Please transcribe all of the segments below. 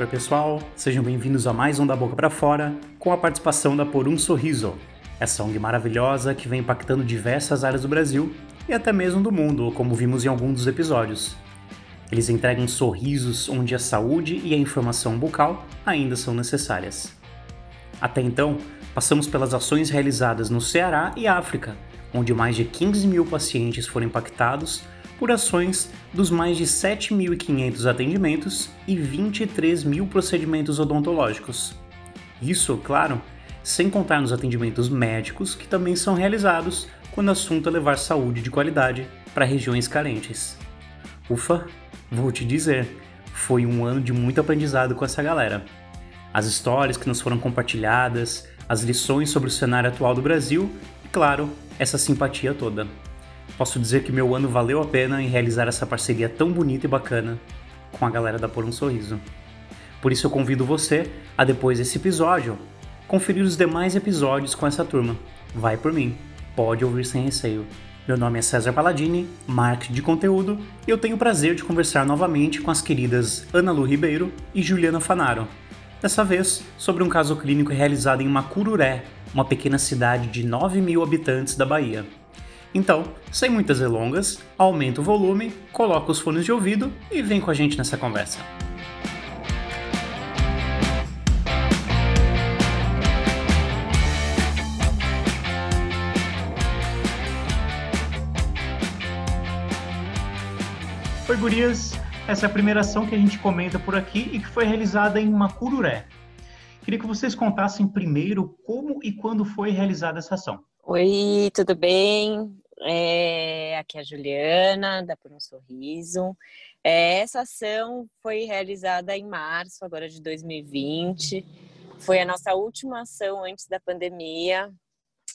Oi pessoal, sejam bem-vindos a mais um Da Boca para Fora, com a participação da Por um Sorriso, essa ONG maravilhosa que vem impactando diversas áreas do Brasil e até mesmo do mundo, como vimos em alguns dos episódios. Eles entregam sorrisos onde a saúde e a informação bucal ainda são necessárias. Até então, passamos pelas ações realizadas no Ceará e África, onde mais de 15 mil pacientes foram impactados por ações dos mais de 7.500 atendimentos e 23 mil procedimentos odontológicos. Isso, claro, sem contar nos atendimentos médicos que também são realizados quando o assunto é levar saúde de qualidade para regiões carentes. Ufa, vou te dizer, foi um ano de muito aprendizado com essa galera. As histórias que nos foram compartilhadas, as lições sobre o cenário atual do Brasil e, claro, essa simpatia toda. Posso dizer que meu ano valeu a pena em realizar essa parceria tão bonita e bacana com a galera da Por um Sorriso. Por isso eu convido você a depois desse episódio conferir os demais episódios com essa turma. Vai por mim, pode ouvir sem receio. Meu nome é César Palladini, marketing de conteúdo, e eu tenho o prazer de conversar novamente com as queridas Ana Lu Ribeiro e Juliana Fanaro. Dessa vez sobre um caso clínico realizado em Macururé, uma pequena cidade de 9 mil habitantes da Bahia. Então, sem muitas delongas, aumenta o volume, coloca os fones de ouvido e vem com a gente nessa conversa. Oi, gurias! Essa é a primeira ação que a gente comenta por aqui e que foi realizada em Macururé. Queria que vocês contassem primeiro como e quando foi realizada essa ação. Oi, tudo bem? É, aqui é a Juliana, da Por um Sorriso. É, essa ação foi realizada em março, agora de 2020. Foi a nossa última ação antes da pandemia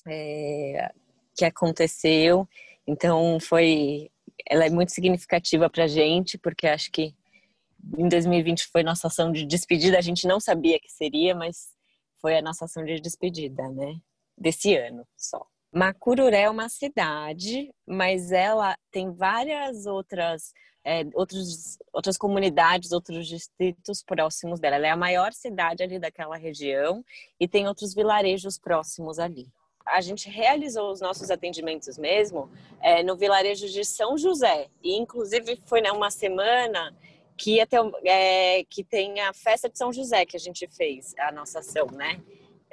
é, que aconteceu. Então, foi, ela é muito significativa para a gente, porque acho que em 2020 foi nossa ação de despedida. A gente não sabia que seria, mas foi a nossa ação de despedida, né? Desse ano só. Macururé é uma cidade, mas ela tem várias outras, é, outros, outras comunidades, outros distritos próximos dela. Ela é a maior cidade ali daquela região e tem outros vilarejos próximos ali. A gente realizou os nossos atendimentos mesmo é, no vilarejo de São José e, inclusive, foi né, uma semana que, ter, é, que tem a festa de São José que a gente fez, a nossa ação, né?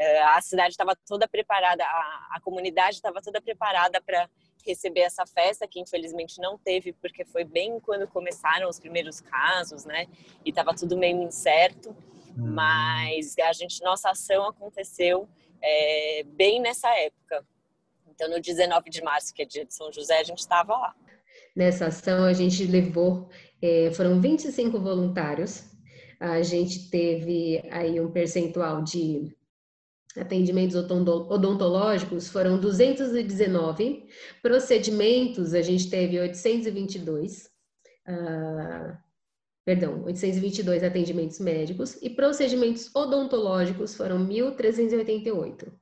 É, a cidade estava toda preparada, a, a comunidade estava toda preparada para receber essa festa, que infelizmente não teve, porque foi bem quando começaram os primeiros casos, né? E estava tudo meio incerto. Hum. Mas a gente, nossa ação aconteceu é, bem nessa época. Então, no 19 de março, que é dia de São José, a gente estava lá. Nessa ação, a gente levou, é, foram 25 voluntários. A gente teve aí um percentual de atendimentos odontológicos foram 219, procedimentos a gente teve 822, uh, perdão, 822 atendimentos médicos e procedimentos odontológicos foram 1.388.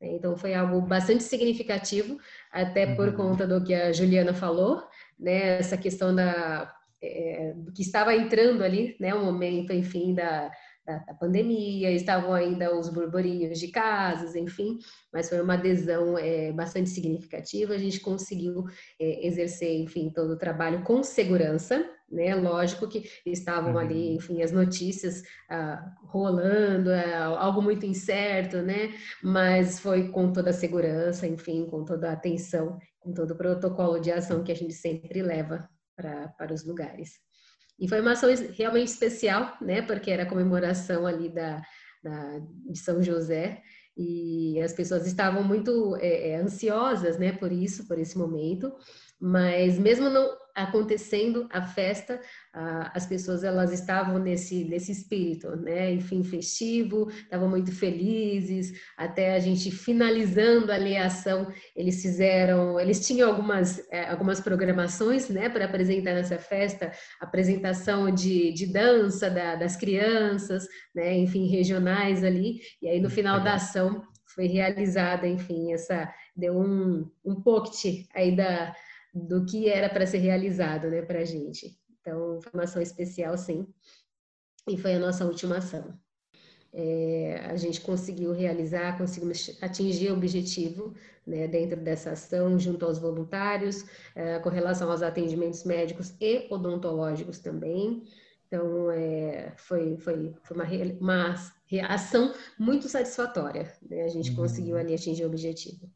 Né? Então foi algo bastante significativo, até por uhum. conta do que a Juliana falou, né? Essa questão da é, do que estava entrando ali, né? O momento, enfim, da da, da, pandemia, estavam ainda os burburinhos de casos, enfim, mas foi uma adesão é, bastante significativa. A gente conseguiu é, exercer, enfim, todo o trabalho com segurança, né? Lógico que estavam uhum. ali, enfim, as notícias ah, rolando, ah, algo muito incerto, né? Mas foi com toda a segurança, enfim, com toda a atenção, com todo o protocolo de ação que a gente sempre leva para os lugares. E foi uma ação realmente especial, né? Porque era a comemoração ali da, da de São José e as pessoas estavam muito é, ansiosas, né? Por isso, por esse momento. Mas mesmo não acontecendo a festa, as pessoas elas estavam nesse nesse espírito, né? Enfim, festivo, estavam muito felizes. Até a gente finalizando ali a ação, eles fizeram, eles tinham algumas é, algumas programações, né? Para apresentar nessa festa, apresentação de, de dança da, das crianças, né? Enfim, regionais ali. E aí no final da ação foi realizada, enfim, essa deu um um pocket aí da do que era para ser realizado, né, para a gente. Então, formação especial, sim. e foi a nossa última ação. É, a gente conseguiu realizar, conseguimos atingir o objetivo né, dentro dessa ação, junto aos voluntários, é, com relação aos atendimentos médicos e odontológicos também. Então, é, foi, foi, foi uma, uma ação muito satisfatória. Né? A gente uhum. conseguiu ali atingir o objetivo.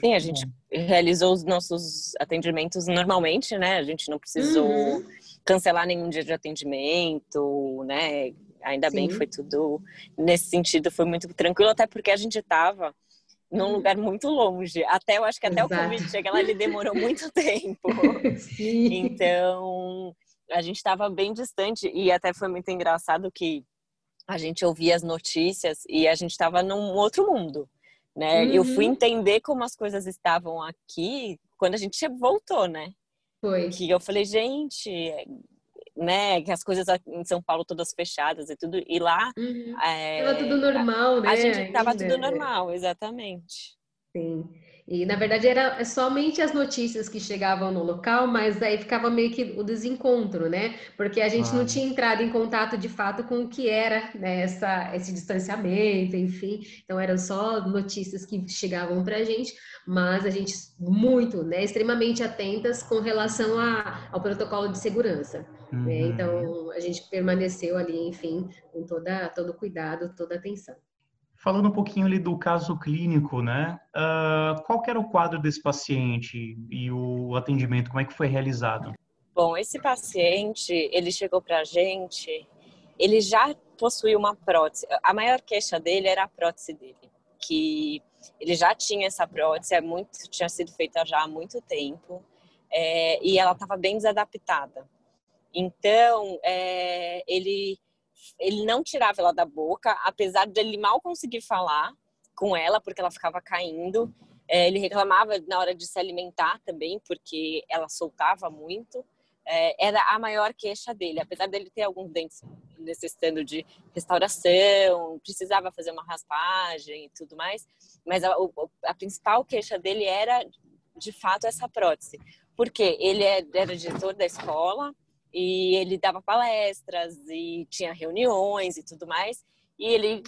Sim, a gente realizou os nossos atendimentos normalmente, né? A gente não precisou uhum. cancelar nenhum dia de atendimento, né? Ainda Sim. bem que foi tudo nesse sentido, foi muito tranquilo, até porque a gente estava num uhum. lugar muito longe. Até eu acho que até Exato. o Covid chegar lá ele demorou muito tempo. Sim. Então, a gente estava bem distante e até foi muito engraçado que a gente ouvia as notícias e a gente estava num outro mundo né? Uhum. Eu fui uhum. entender como as coisas estavam aqui quando a gente voltou, né? Foi. Que eu falei, gente, né? Que as coisas em São Paulo todas fechadas e tudo. E lá. Uhum. É, tava tudo normal, né? A gente tava tudo normal, exatamente. Sim. E na verdade era somente as notícias que chegavam no local, mas aí ficava meio que o desencontro, né? Porque a gente ah. não tinha entrado em contato de fato com o que era né, essa, esse distanciamento, enfim. Então eram só notícias que chegavam para a gente, mas a gente muito, né, extremamente atentas com relação a, ao protocolo de segurança. Né? Uhum. Né? Então a gente permaneceu ali, enfim, com toda todo cuidado, toda atenção. Falando um pouquinho ali do caso clínico, né? Uh, qual era o quadro desse paciente e o atendimento, como é que foi realizado? Bom, esse paciente, ele chegou para a gente, ele já possuía uma prótese. A maior queixa dele era a prótese dele, que ele já tinha essa prótese, é muito, tinha sido feita já há muito tempo, é, e ela estava bem desadaptada. Então, é, ele ele não tirava ela da boca, apesar de ele mal conseguir falar com ela, porque ela ficava caindo. É, ele reclamava na hora de se alimentar também, porque ela soltava muito. É, era a maior queixa dele, apesar dele ter alguns dentes necessitando de restauração, precisava fazer uma raspagem e tudo mais, mas a, a principal queixa dele era, de fato, essa prótese. Porque ele é, era diretor da escola, e ele dava palestras e tinha reuniões e tudo mais. E ele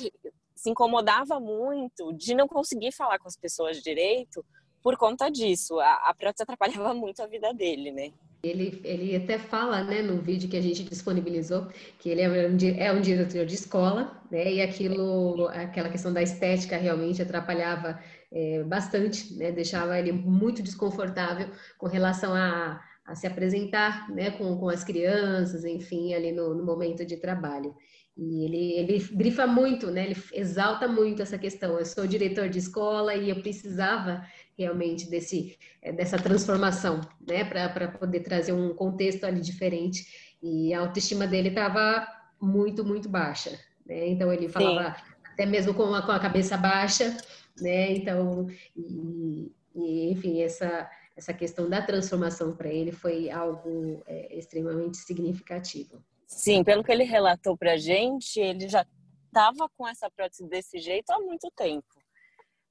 se incomodava muito de não conseguir falar com as pessoas direito por conta disso. A, a prótese atrapalhava muito a vida dele, né? Ele, ele até fala, né, no vídeo que a gente disponibilizou, que ele é um, é um diretor de escola, né, e aquilo, aquela questão da estética realmente atrapalhava é, bastante, né, deixava ele muito desconfortável com relação a a se apresentar né, com, com as crianças, enfim, ali no, no momento de trabalho. E ele, ele grifa muito, né? Ele exalta muito essa questão. Eu sou diretor de escola e eu precisava realmente desse, eh, dessa transformação, né? Para poder trazer um contexto ali diferente. E a autoestima dele estava muito, muito baixa, né? Então ele falava Sim. até mesmo com a, com a cabeça baixa, né? Então, e, e enfim, essa essa questão da transformação para ele foi algo é, extremamente significativo. Sim, pelo que ele relatou para a gente, ele já estava com essa prótese desse jeito há muito tempo.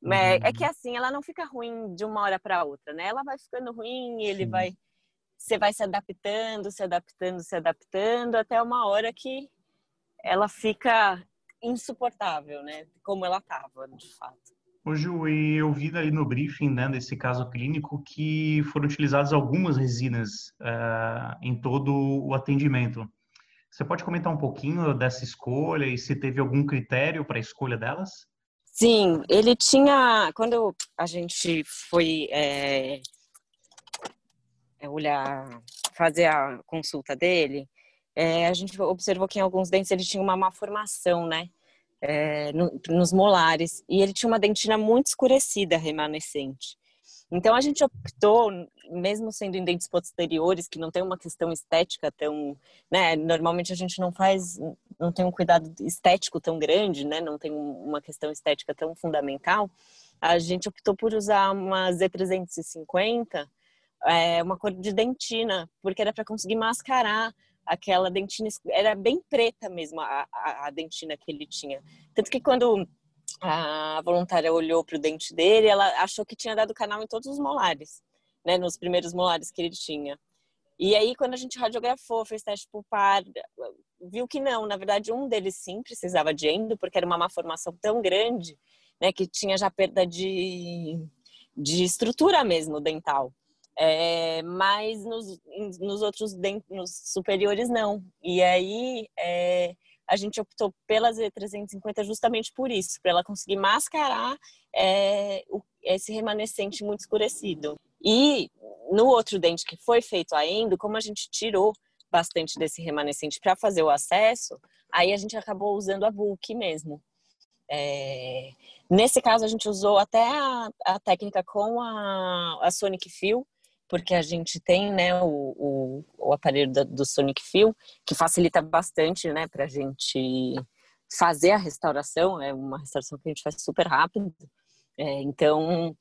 Mas uhum. é que assim, ela não fica ruim de uma hora para outra, né? Ela vai ficando ruim, ele Sim. vai você vai se adaptando, se adaptando, se adaptando até uma hora que ela fica insuportável, né? Como ela estava, de fato. Ju, eu vi ali no briefing, né, desse caso clínico, que foram utilizadas algumas resinas uh, em todo o atendimento. Você pode comentar um pouquinho dessa escolha e se teve algum critério para a escolha delas? Sim, ele tinha. Quando a gente foi é, olhar, fazer a consulta dele, é, a gente observou que em alguns dentes ele tinha uma má formação, né? É, no, nos molares e ele tinha uma dentina muito escurecida, remanescente. Então a gente optou, mesmo sendo em dentes posteriores, que não tem uma questão estética tão, né? Normalmente a gente não faz, não tem um cuidado estético tão grande, né? Não tem uma questão estética tão fundamental. A gente optou por usar uma Z350, é, uma cor de dentina, porque era para conseguir mascarar aquela dentina, era bem preta mesmo a, a, a dentina que ele tinha. Tanto que quando a voluntária olhou para o dente dele, ela achou que tinha dado canal em todos os molares, né, nos primeiros molares que ele tinha. E aí, quando a gente radiografou, fez teste pulpar, viu que não, na verdade, um deles sim precisava de endo, porque era uma má formação tão grande, né, que tinha já perda de, de estrutura mesmo dental. É, mas nos, nos outros nos superiores não. E aí é, a gente optou pela Z350 justamente por isso, para ela conseguir mascarar é, o, esse remanescente muito escurecido. E no outro dente que foi feito a endo, como a gente tirou bastante desse remanescente para fazer o acesso, aí a gente acabou usando a bulk mesmo. É... Nesse caso, a gente usou até a, a técnica com a, a, Sonic Feel, porque a gente tem né, o, o, o aparelho do, do, Sonic Feel, que facilita bastante né, para a gente fazer a restauração, é uma restauração que a gente faz super rápido. É, então,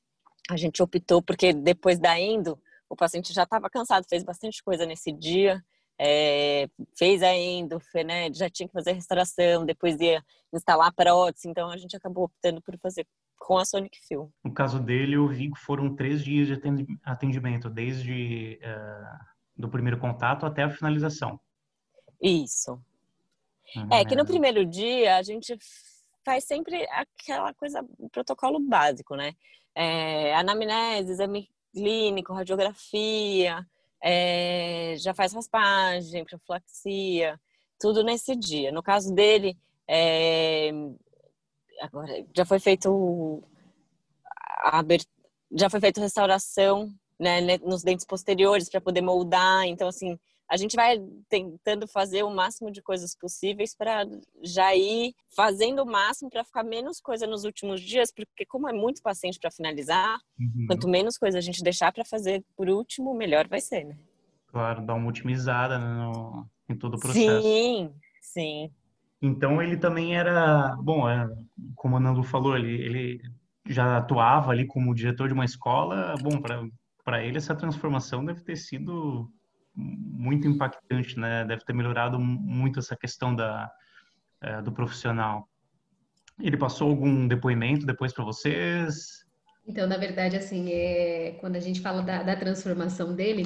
a gente optou, porque depois da endo, o paciente já estava cansado, fez bastante coisa nesse dia, é, fez a endo, né, já tinha que fazer a restauração, depois ia instalar a prótese, então a gente acabou optando por fazer com a Sonic Film. No caso dele, eu vi que foram três dias de atendimento, desde uh, do primeiro contato até a finalização. Isso. Uhum. É que no primeiro dia a gente faz sempre aquela coisa, protocolo básico, né? É, anamnese, exame clínico, radiografia, é, já faz raspagem, profilaxia, tudo nesse dia. No caso dele, é, agora já foi feito a, já foi feito restauração né, nos dentes posteriores para poder moldar. Então, assim, a gente vai tentando fazer o máximo de coisas possíveis para já ir fazendo o máximo para ficar menos coisa nos últimos dias, porque como é muito paciente para finalizar, uhum. quanto menos coisa a gente deixar para fazer por último, melhor vai ser, né? Claro, dar uma otimizada no, em todo o processo. Sim, sim. Então ele também era, bom, é, como a Nando falou, ele, ele já atuava ali como diretor de uma escola. Bom, para ele essa transformação deve ter sido muito impactante, né? Deve ter melhorado muito essa questão da, é, do profissional. Ele passou algum depoimento depois para vocês? Então, na verdade, assim, é, quando a gente fala da, da transformação dele,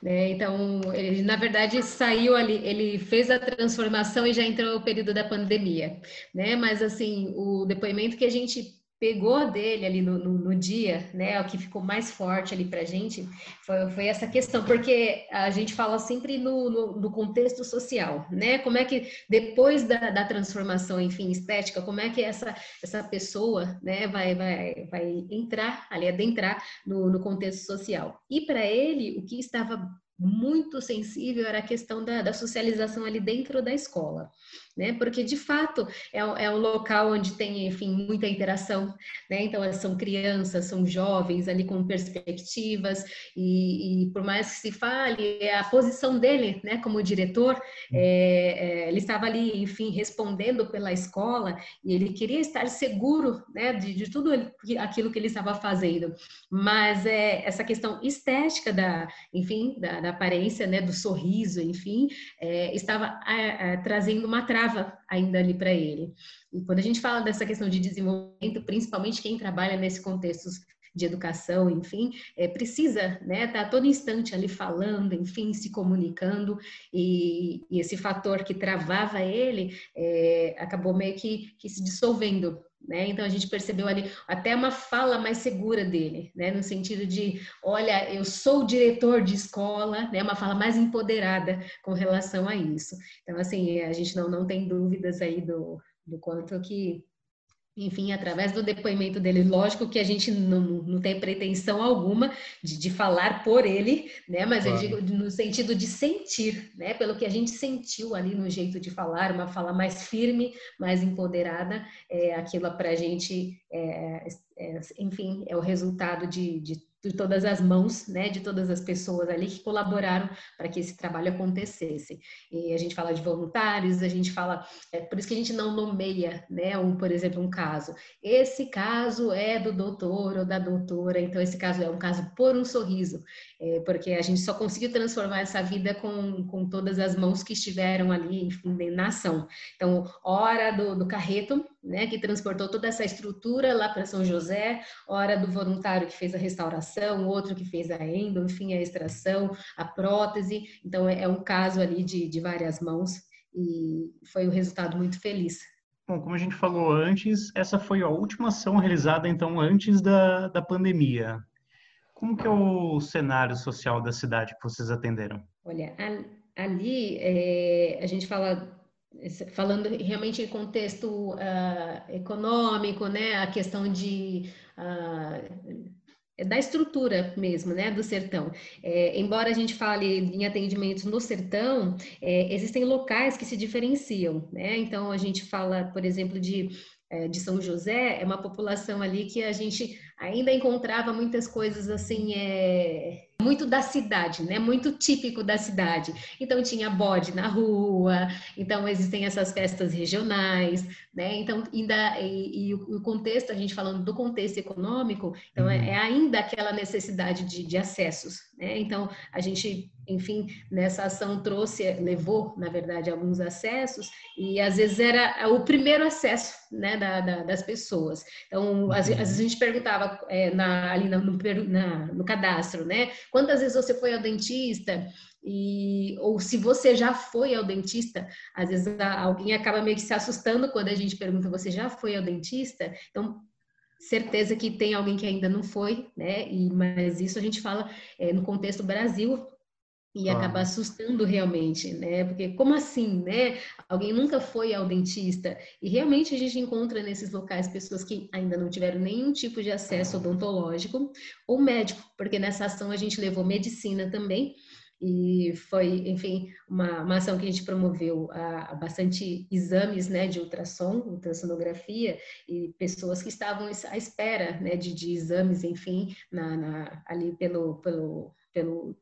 né, então, ele, na verdade, saiu ali, ele fez a transformação e já entrou o período da pandemia, né, mas, assim, o depoimento que a gente pegou dele ali no, no, no, dia, né, o que ficou mais forte ali para a gente, foi, foi, essa questão, porque a gente fala sempre no, no, contexto social, né, como é que depois da, da, transformação, enfim, estética, como é que essa, essa pessoa, né, vai, vai, vai entrar ali, adentrar no, no contexto social. E para ele, o que estava muito sensível era a questão da, da, socialização ali dentro da escola, né? Porque de fato é, é, um local onde tem, enfim, muita interação, né? Então são crianças, são jovens ali com perspectivas e, e por mais que se fale é a posição dele, né? Como diretor, é, é, ele estava ali, enfim, respondendo pela escola e ele queria estar seguro, né? De, de tudo aquilo que ele estava fazendo, mas é essa questão estética da, enfim, da da aparência, né, do sorriso, enfim, é, estava é, é, trazendo uma trava ainda ali para ele. E quando a gente fala dessa questão de desenvolvimento, principalmente quem trabalha nesse contexto de educação, enfim, é, precisa, né, estar tá todo instante ali falando, enfim, se comunicando, e, e esse fator que travava ele é, acabou meio que, que se dissolvendo, né? Então a gente percebeu ali até uma fala mais segura dele, né? no sentido de, olha, eu sou diretor de escola, né? uma fala mais empoderada com relação a isso. Então, assim, a gente não, não tem dúvidas aí do, do quanto que enfim, através do depoimento dele, lógico que a gente não, não tem pretensão alguma de, de falar por ele, né? Mas claro. eu digo no sentido de sentir, né? Pelo que a gente sentiu ali no jeito de falar, uma fala mais firme, mais empoderada, é, aquilo para a gente, é, é, enfim, é o resultado de, de de todas as mãos, né, de todas as pessoas ali que colaboraram para que esse trabalho acontecesse. E a gente fala de voluntários, a gente fala, é por isso que a gente não nomeia, né, um, por exemplo, um caso. Esse caso é do doutor ou da doutora, então esse caso é um caso por um sorriso, é, porque a gente só conseguiu transformar essa vida com, com todas as mãos que estiveram ali, enfim, na ação. Então, hora do, do carreto, né, que transportou toda essa estrutura lá para São José, hora do voluntário que fez a restauração, outro que fez a endo, enfim, a extração, a prótese. Então, é, é um caso ali de, de várias mãos e foi um resultado muito feliz. Bom, como a gente falou antes, essa foi a última ação realizada, então, antes da, da pandemia. Como que é o cenário social da cidade que vocês atenderam? Olha, ali é, a gente fala falando realmente em contexto uh, econômico, né, a questão de uh, da estrutura mesmo, né, do sertão. É, embora a gente fale em atendimentos no sertão, é, existem locais que se diferenciam, né? Então a gente fala, por exemplo, de é, de São José, é uma população ali que a gente ainda encontrava muitas coisas assim, é, muito da cidade, né? Muito típico da cidade. Então tinha bode na rua, então existem essas festas regionais, né? Então ainda e, e o contexto, a gente falando do contexto econômico, então é, uhum. é, ainda aquela necessidade de, de acessos, né? Então a gente enfim, nessa ação trouxe, levou, na verdade, alguns acessos, e às vezes era o primeiro acesso né, da, da, das pessoas. Então, às, às, vezes a gente perguntava é, na, ali no, no, na, no cadastro, né? Quantas vezes você foi ao dentista? E, ou se você já foi ao dentista, às vezes alguém acaba meio que se assustando quando a gente pergunta, você já foi ao dentista? Então, certeza que tem alguém que ainda não foi, né? E, mas isso a gente fala é, no contexto Brasil, e ah. acaba assustando realmente, né? Porque como assim, né? Alguém nunca foi ao dentista e realmente a gente encontra nesses locais pessoas que ainda não tiveram nenhum tipo de acesso odontológico ou médico, porque nessa ação a gente levou medicina também e foi, enfim, uma, uma ação que a gente promoveu a, a, bastante exames, né, de ultrassom, ultrassonografia e pessoas que estavam à espera, né, de, de exames, enfim, na, na ali pelo, pelo pelo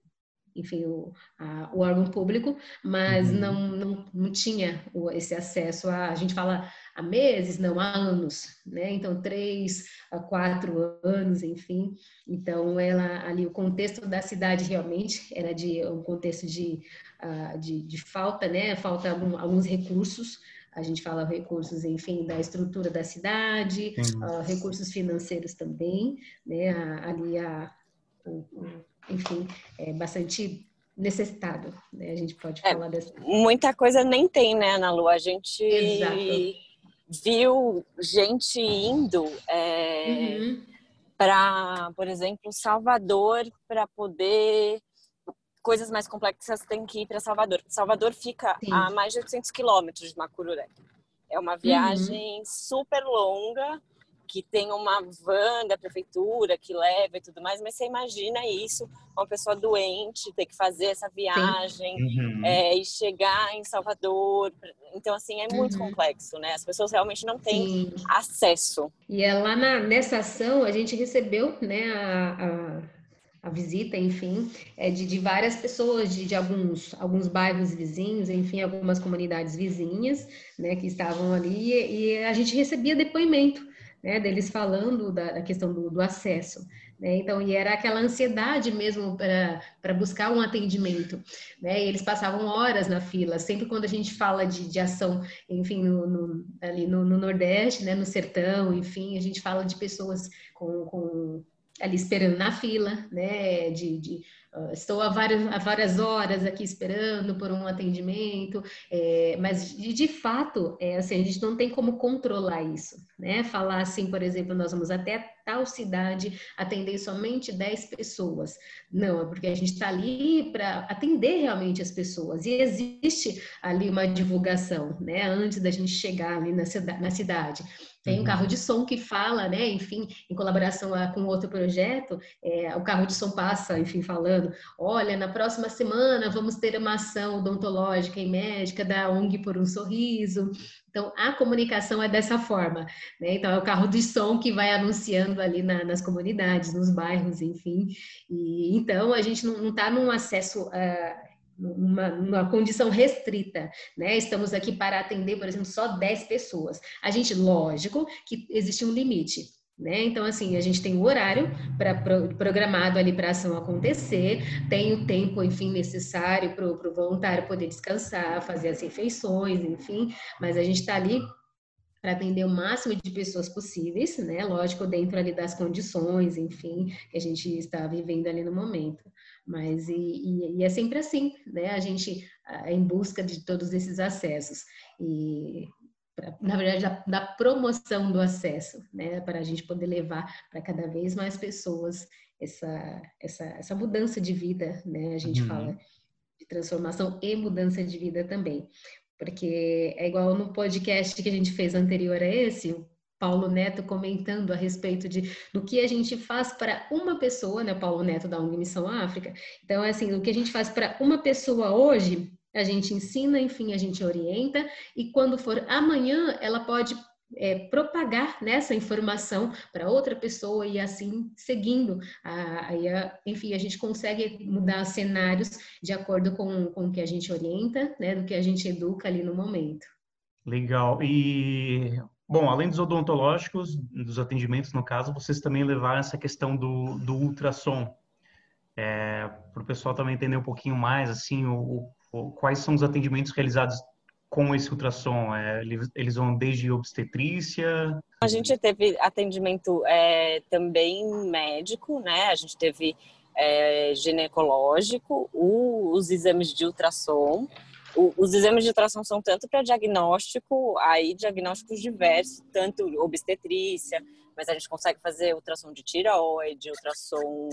enfim, o, a, o órgão público, mas uhum. não, não, não tinha o, esse acesso a, a gente fala há meses, não há anos, né? Então, três a quatro anos, enfim. Então, ela ali, o contexto da cidade realmente era de um contexto de, uh, de, de, falta, né? Falta algum, alguns recursos. A gente fala recursos, enfim, da estrutura da cidade, uh, recursos financeiros também, né? ali a, o, enfim, é bastante necessitado, né? A gente pode é, falar dessa. Muita coisa nem tem, né, Ana Lu? A gente Exato. viu gente indo é, uhum. para, por exemplo, Salvador para poder coisas mais complexas tem que ir para Salvador. Salvador fica Sim. a mais de 800 quilômetros de Macururé. É uma viagem uhum. super longa que tem uma van da prefeitura que leva e tudo mais, mas você imagina isso, uma pessoa doente ter que fazer essa viagem uhum. é, e chegar em Salvador. Então, assim, é muito uhum. complexo, né? As pessoas realmente não têm Sim. acesso. E é lá na, nessa ação a gente recebeu, né, a, a a visita, enfim, é de, de várias pessoas de, de, alguns, alguns bairros vizinhos, enfim, algumas comunidades vizinhas, né, que estavam ali, e, e a gente recebia depoimento né, deles falando da, da questão do, do acesso. Né? Então, e era aquela ansiedade mesmo para buscar um atendimento. Né? E eles passavam horas na fila, sempre quando a gente fala de, de ação, enfim, no, no ali no, no, Nordeste, né, no sertão, enfim, a gente fala de pessoas com, com ali esperando na fila, né, de, de estou há várias, há várias horas aqui esperando por um atendimento, é, mas de, de, fato, é, assim, a gente não tem como controlar isso, né? Falar assim, por exemplo, nós vamos até tal cidade atender somente 10 pessoas. Não, é porque a gente está ali para atender realmente as pessoas. E existe ali uma divulgação, né? Antes da gente chegar ali na, cidade. Na cidade. Tem um uhum. carro de som que fala, né? Enfim, em colaboração com outro projeto, é, o carro de som passa, enfim, falando: olha, na próxima semana vamos ter uma ação odontológica e médica da ONG por um sorriso. Então, a comunicação é dessa forma, né? Então, é o carro de som que vai anunciando ali na, nas comunidades, nos bairros, enfim. E, então, a gente não está num acesso... Uh, uma, uma, condição restrita, né? Estamos aqui para atender, por exemplo, só 10 pessoas. A gente, lógico que existe um limite. Né? Então, assim, a gente tem o horário para pro, programado ali para a ação acontecer, tem o tempo, enfim, necessário para o voluntário poder descansar, fazer as refeições, enfim, mas a gente está ali para atender o máximo de pessoas possíveis, né? Lógico, dentro ali das condições, enfim, que a gente está vivendo ali no momento. Mas e, e, e é sempre assim, né? A gente é em busca de todos esses acessos e pra, na verdade da, da, promoção do acesso, né? Para a gente poder levar para cada vez mais pessoas essa essa essa mudança de vida, né? A gente uhum. fala de transformação e mudança de vida também. Porque é igual no podcast que a gente fez anterior a esse, o Paulo Neto comentando a respeito de do que a gente faz para uma pessoa, né? Paulo Neto da ONG Missão África. Então, é assim, o que a gente faz para uma pessoa hoje, a gente ensina, enfim, a gente orienta, e quando for amanhã, ela pode é, propagar nessa informação para outra pessoa e assim seguindo. Aí, enfim, a gente consegue mudar cenários de acordo com, com o que a gente orienta, né, do que a gente educa ali no momento. Legal. E, bom, além dos odontológicos, dos atendimentos, no caso, vocês também levaram essa questão do, do ultrassom. É, para o pessoal também entender um pouquinho mais, assim, o, quais são os atendimentos realizados com esse ultrassom? É, eles vão desde obstetrícia? A gente teve atendimento é, também médico, né? A gente teve é, ginecológico, o, os exames de ultrassom. Os exames de ultrassom são tanto para diagnóstico, aí diagnósticos diversos, tanto obstetrícia, mas a gente consegue fazer ultrassom de tireoide, ultrassom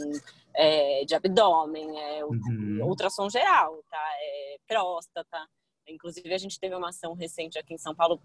é, de abdômen, é, uhum. ultrassom geral, tá? É, próstata. Inclusive, a gente teve uma ação recente aqui em São Paulo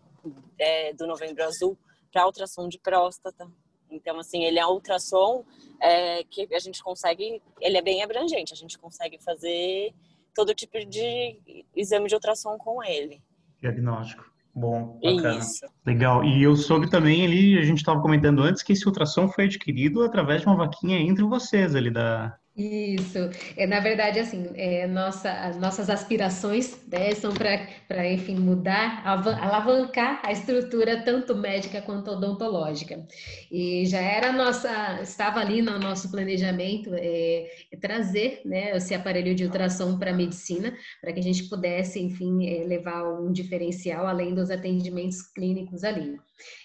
é, do Novembro Azul para ultrassom de próstata. Então, assim, ele é um ultrassom é, que a gente consegue, ele é bem abrangente, a gente consegue fazer todo tipo de exame de ultrassom com ele. Diagnóstico. Bom, bacana. Isso. Legal. E eu soube também ali, a gente estava comentando antes, que esse ultrassom foi adquirido através de uma vaquinha entre vocês ali da, isso, é, na verdade, assim, é, nossa, as nossas aspirações né, são para, enfim, mudar, alavancar a estrutura tanto médica quanto odontológica. E já era nossa, estava ali no nosso planejamento é, trazer né, esse aparelho de ultrassom para a medicina, para que a gente pudesse, enfim, é, levar um diferencial além dos atendimentos clínicos ali.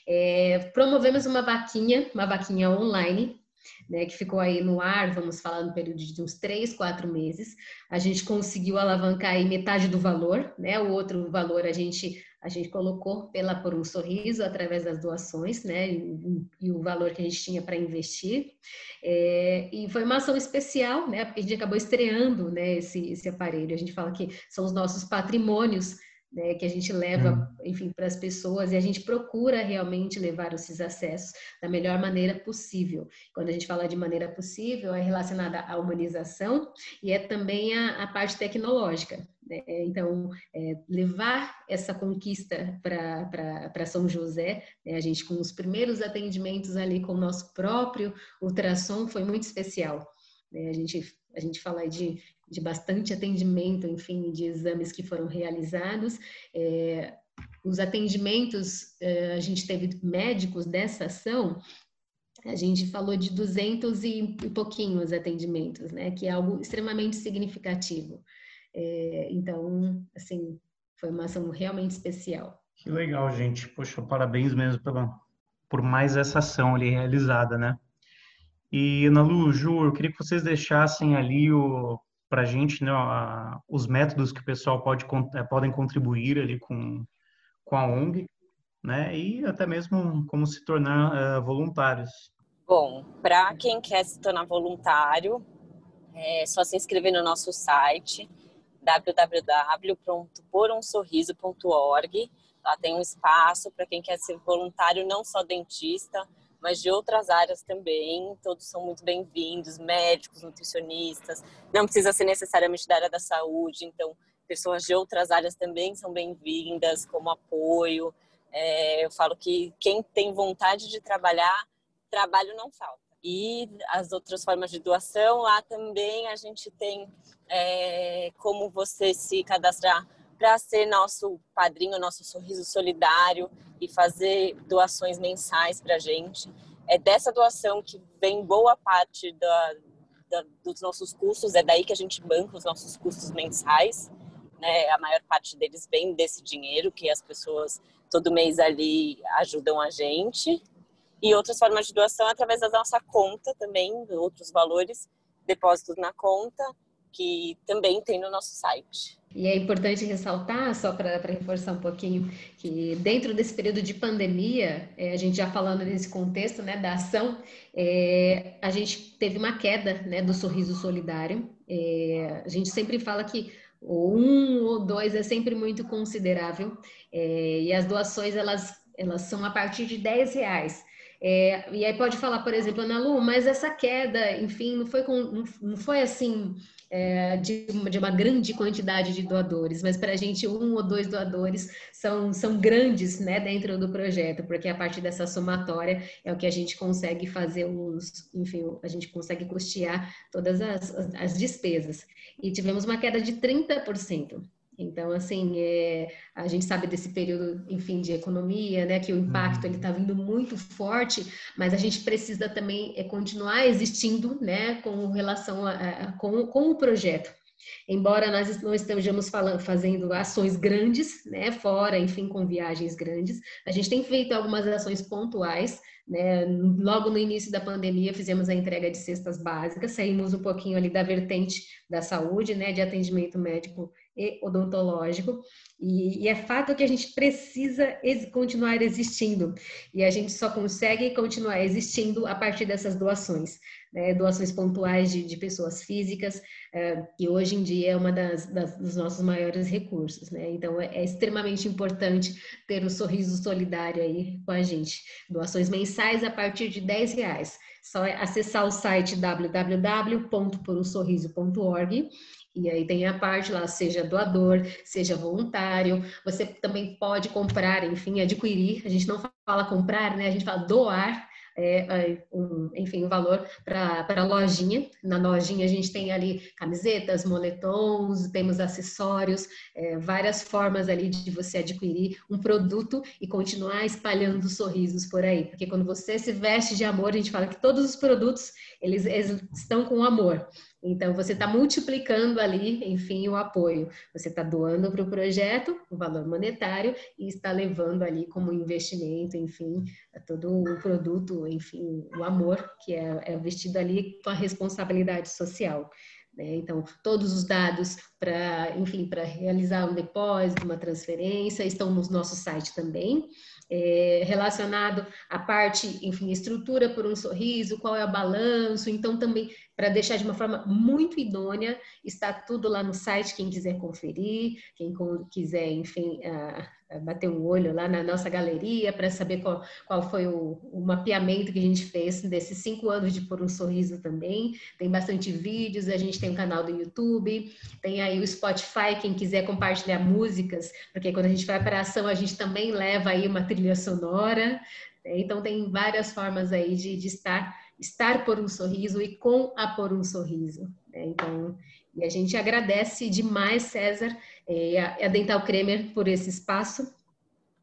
É, promovemos uma vaquinha, uma vaquinha online, né, que ficou aí no ar, vamos falar no período de uns três, quatro meses. A gente conseguiu alavancar aí metade do valor, né? O outro valor a gente a gente colocou pela por um sorriso através das doações, né? E, e o valor que a gente tinha para investir. É, e foi uma ação especial, né? A gente acabou estreando, né? Esse, esse aparelho. A gente fala que são os nossos patrimônios né, que a gente leva, hum. enfim, para as pessoas e a gente procura realmente levar esses acessos da melhor maneira possível. Quando a gente fala de maneira possível, é relacionada à humanização e é também a, a parte tecnológica. Né? Então, é, levar essa conquista para São José, né? a gente com os primeiros atendimentos ali com o nosso próprio ultrassom foi muito especial. Né? A gente a gente fala de de bastante atendimento, enfim, de exames que foram realizados. É, os atendimentos, é, a gente teve médicos dessa ação, a gente falou de 200 e, pouquinhos atendimentos, né, que é algo extremamente significativo. É, então, assim, foi uma ação realmente especial. Que legal, gente. Poxa, parabéns mesmo pela, por mais essa ação ali realizada, né? E, Ana Lu, Ju, eu queria que vocês deixassem ali o, para a gente né, a, os métodos que o pessoal pode, é, podem contribuir ali com, com a ONG, né, e até mesmo como se tornar uh, voluntários. Bom, para quem quer se tornar voluntário, é só se inscrever no nosso site www.porumsorriso.org. Lá tem um espaço para quem quer ser voluntário, não só dentista, mas de outras áreas também. Todos são muito bem-vindos, médicos, nutricionistas. Não precisa ser necessariamente da área da saúde, então pessoas de outras áreas também são bem-vindas como apoio. É, eu falo que quem tem vontade de trabalhar, trabalho não falta. E as outras formas de doação, lá também a gente tem é, como você se cadastrar para ser nosso padrinho, nosso sorriso solidário e fazer doações mensais para a gente. É dessa doação que vem boa parte da, da, dos nossos custos, é daí que a gente banca os nossos custos mensais. Né? A maior parte deles vem desse dinheiro que as pessoas todo mês ali ajudam a gente. E outras formas de doação através da nossa conta também, outros valores, depósitos na conta, que também tem no nosso site. E é importante ressaltar, só para reforçar um pouquinho, que dentro desse período de pandemia, é, a gente já falando nesse contexto né, da ação, é, a gente teve uma queda né, do sorriso solidário. É, a gente sempre fala que o um ou dois é sempre muito considerável, é, e as doações elas, elas são a partir de 10 reais. É, e aí pode falar, por exemplo, Ana Lu, mas essa queda, enfim, não foi, com, não foi assim é, de, de, uma grande quantidade de doadores, mas para a gente um ou dois doadores são, são grandes né, dentro do projeto, porque a partir dessa somatória é o que a gente consegue fazer os, enfim, a gente consegue custear todas as, as despesas. E tivemos uma queda de 30%. Então, assim, é, a gente sabe desse período, enfim, de economia, né, que o impacto uhum. ele está vindo muito forte, mas a gente precisa também é, continuar existindo, né, com relação a, a com, com o projeto. Embora nós não estejamos falando, fazendo ações grandes, né, fora, enfim, com viagens grandes, a gente tem feito algumas ações pontuais, né? Logo no início da pandemia fizemos a entrega de cestas básicas, saímos um pouquinho ali da vertente da saúde, né, de atendimento médico e odontológico. E, e, é fato que a gente precisa ex continuar existindo. E a gente só consegue continuar existindo a partir dessas doações. Né? Doações pontuais de, de pessoas físicas, é, que hoje em dia é uma das, das dos nossos maiores recursos. Né? Então, é, é, extremamente importante ter o sorriso solidário aí com a gente. Doações mensais a partir de 10 reais. Só é acessar o site www.porumsorriso.org e aí tem a parte lá, seja doador, seja voluntário. Você também pode comprar, enfim, adquirir. A gente não fala comprar, né? A gente fala doar. É, é um, enfim, um valor para a lojinha. Na lojinha a gente tem ali camisetas, moletons, temos acessórios, é, várias formas ali de você adquirir um produto e continuar espalhando sorrisos por aí. Porque quando você se veste de amor, a gente fala que todos os produtos eles, eles estão com amor. Então, você está multiplicando ali, enfim, o apoio. Você está doando para o projeto o valor monetário e está levando ali como investimento, enfim, todo o produto, enfim, o amor que é, é vestido ali com a responsabilidade social. Né? Então, todos os dados para, enfim, para realizar um depósito, uma transferência, estão no nosso site também. É, relacionado à parte, enfim, estrutura por um sorriso, qual é o balanço, então também para deixar de uma forma muito idônea. Está tudo lá no site, quem quiser conferir, quem quiser, enfim, uh, bater um olho lá na nossa galeria para saber qual, qual foi o, o, mapeamento que a gente fez desses cinco anos de Por um Sorriso também. Tem bastante vídeos, a gente tem um canal do YouTube, tem aí o Spotify, quem quiser compartilhar músicas, porque quando a gente vai para a ação, a gente também leva aí uma trilha sonora. Então, tem várias formas aí de, de estar estar por um sorriso e com a por um sorriso. Né? Então, e a gente agradece demais, César, e a Dental Kremer por esse espaço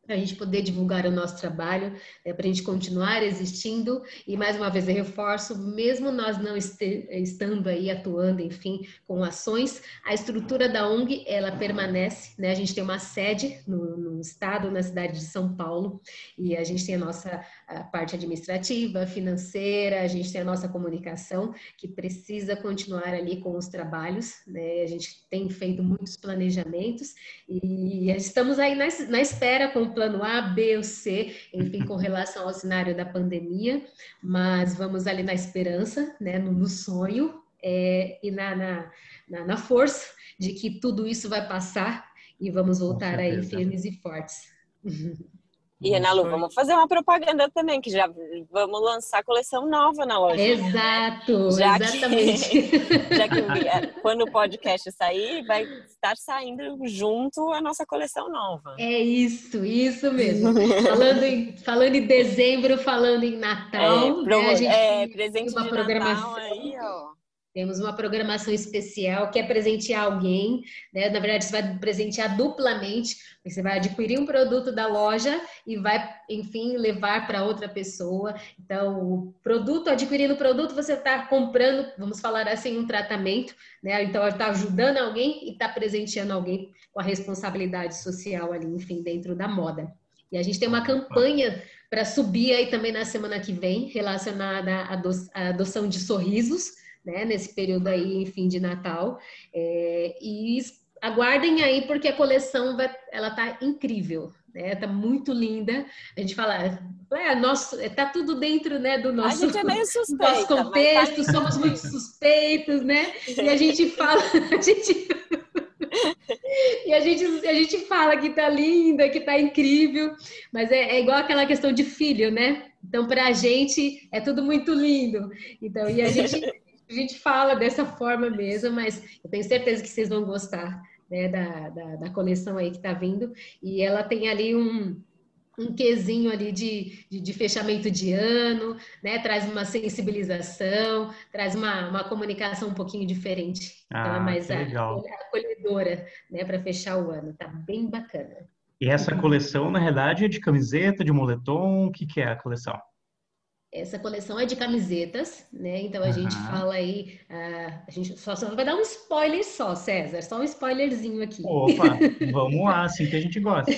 a gente poder divulgar o nosso trabalho, né, para a gente continuar existindo. E mais uma vez eu reforço, mesmo nós não estando aí atuando, enfim, com ações, a estrutura da ONG ela permanece. Né? A gente tem uma sede no, no estado, na cidade de São Paulo, e a gente tem a nossa a parte administrativa, financeira, a gente tem a nossa comunicação que precisa continuar ali com os trabalhos. Né? A gente tem feito muitos planejamentos e estamos aí na, na espera com plano A, B ou C, enfim, com relação ao cenário da pandemia, mas vamos ali na esperança, né, no, no sonho é, e na, na, na, na força de que tudo isso vai passar e vamos voltar aí firmes e fortes. E Ana Lu, vamos fazer uma propaganda também, que já vamos lançar coleção nova na loja. Exato, já exatamente. Que, já que é, quando o podcast sair, vai estar saindo junto a nossa coleção nova. É isso, isso mesmo. falando, em, falando em dezembro, falando em Natal, é, né, a gente é, presente uma de programação Natal aí, ó. Temos uma programação especial que é presentear alguém, né? Na verdade, você vai presentear duplamente. Você vai adquirir um produto da loja e vai, enfim, levar para outra pessoa. Então, o produto, adquirindo o produto, você está comprando, vamos falar assim, um tratamento, né? Então, está ajudando alguém e está presenteando alguém com a responsabilidade social ali, enfim, dentro da moda. E a gente tem uma campanha para subir aí também na semana que vem, relacionada à adoção de sorrisos, né, nesse período aí, enfim, de Natal. É, e aguardem aí, porque a coleção vai, ela tá incrível, né? Tá muito linda. A gente fala, é, nosso, é, tá tudo dentro, né, do nosso, a gente é meio suspeita, nosso tá contexto, tá somos muito suspeitos, né? E a gente fala, a gente e a gente, a gente fala que tá linda, que tá incrível, mas é, é igual aquela questão de filho, né? Então, para a gente, é tudo muito lindo. Então, e a gente, a gente fala dessa forma mesmo, mas eu tenho certeza que vocês vão gostar né, da, da, da coleção aí que está vindo. E ela tem ali um, um quesinho ali de, de, de, fechamento de ano, né? Traz uma sensibilização, traz uma, uma comunicação um pouquinho diferente. Ah, então é mais legal. acolhedora, né? Para fechar o ano. Tá bem bacana. E essa coleção, na realidade, é de camiseta, de moletom? O que, que é a coleção? Essa coleção é de camisetas, né? Então a uhum. gente fala aí, uh, a gente só, só, vai dar um spoiler só, César, só um spoilerzinho aqui. Opa, vamos lá, assim que a gente gosta.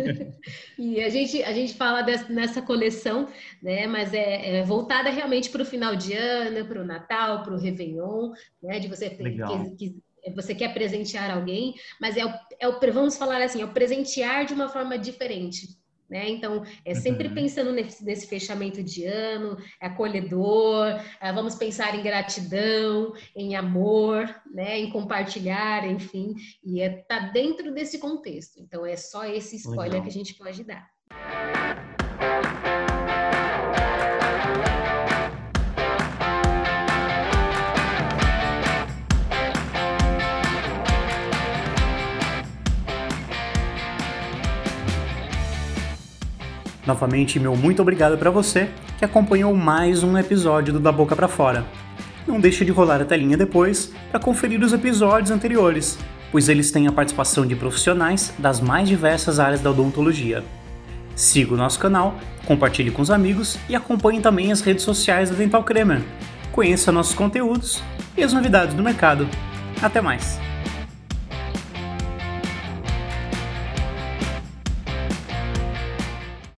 e a gente, a gente fala dessa, nessa coleção, né? Mas é, é voltada realmente para o final de ano, para o Natal, para o Réveillon, né? De você ter, que, que, você quer presentear alguém, mas é o, é o, vamos falar assim, é o presentear de uma forma diferente. Né? Então, é sempre uhum. pensando nesse, nesse, fechamento de ano, é acolhedor, é, vamos pensar em gratidão, em amor, né? em compartilhar, enfim, e é tá dentro desse contexto. Então, é só esse spoiler Legal. que a gente pode dar. Novamente, meu muito obrigado para você que acompanhou mais um episódio do Da Boca para Fora. Não deixe de rolar a telinha depois para conferir os episódios anteriores, pois eles têm a participação de profissionais das mais diversas áreas da odontologia. Siga o nosso canal, compartilhe com os amigos e acompanhe também as redes sociais da Dental Cremer. Conheça nossos conteúdos e as novidades do mercado. Até mais!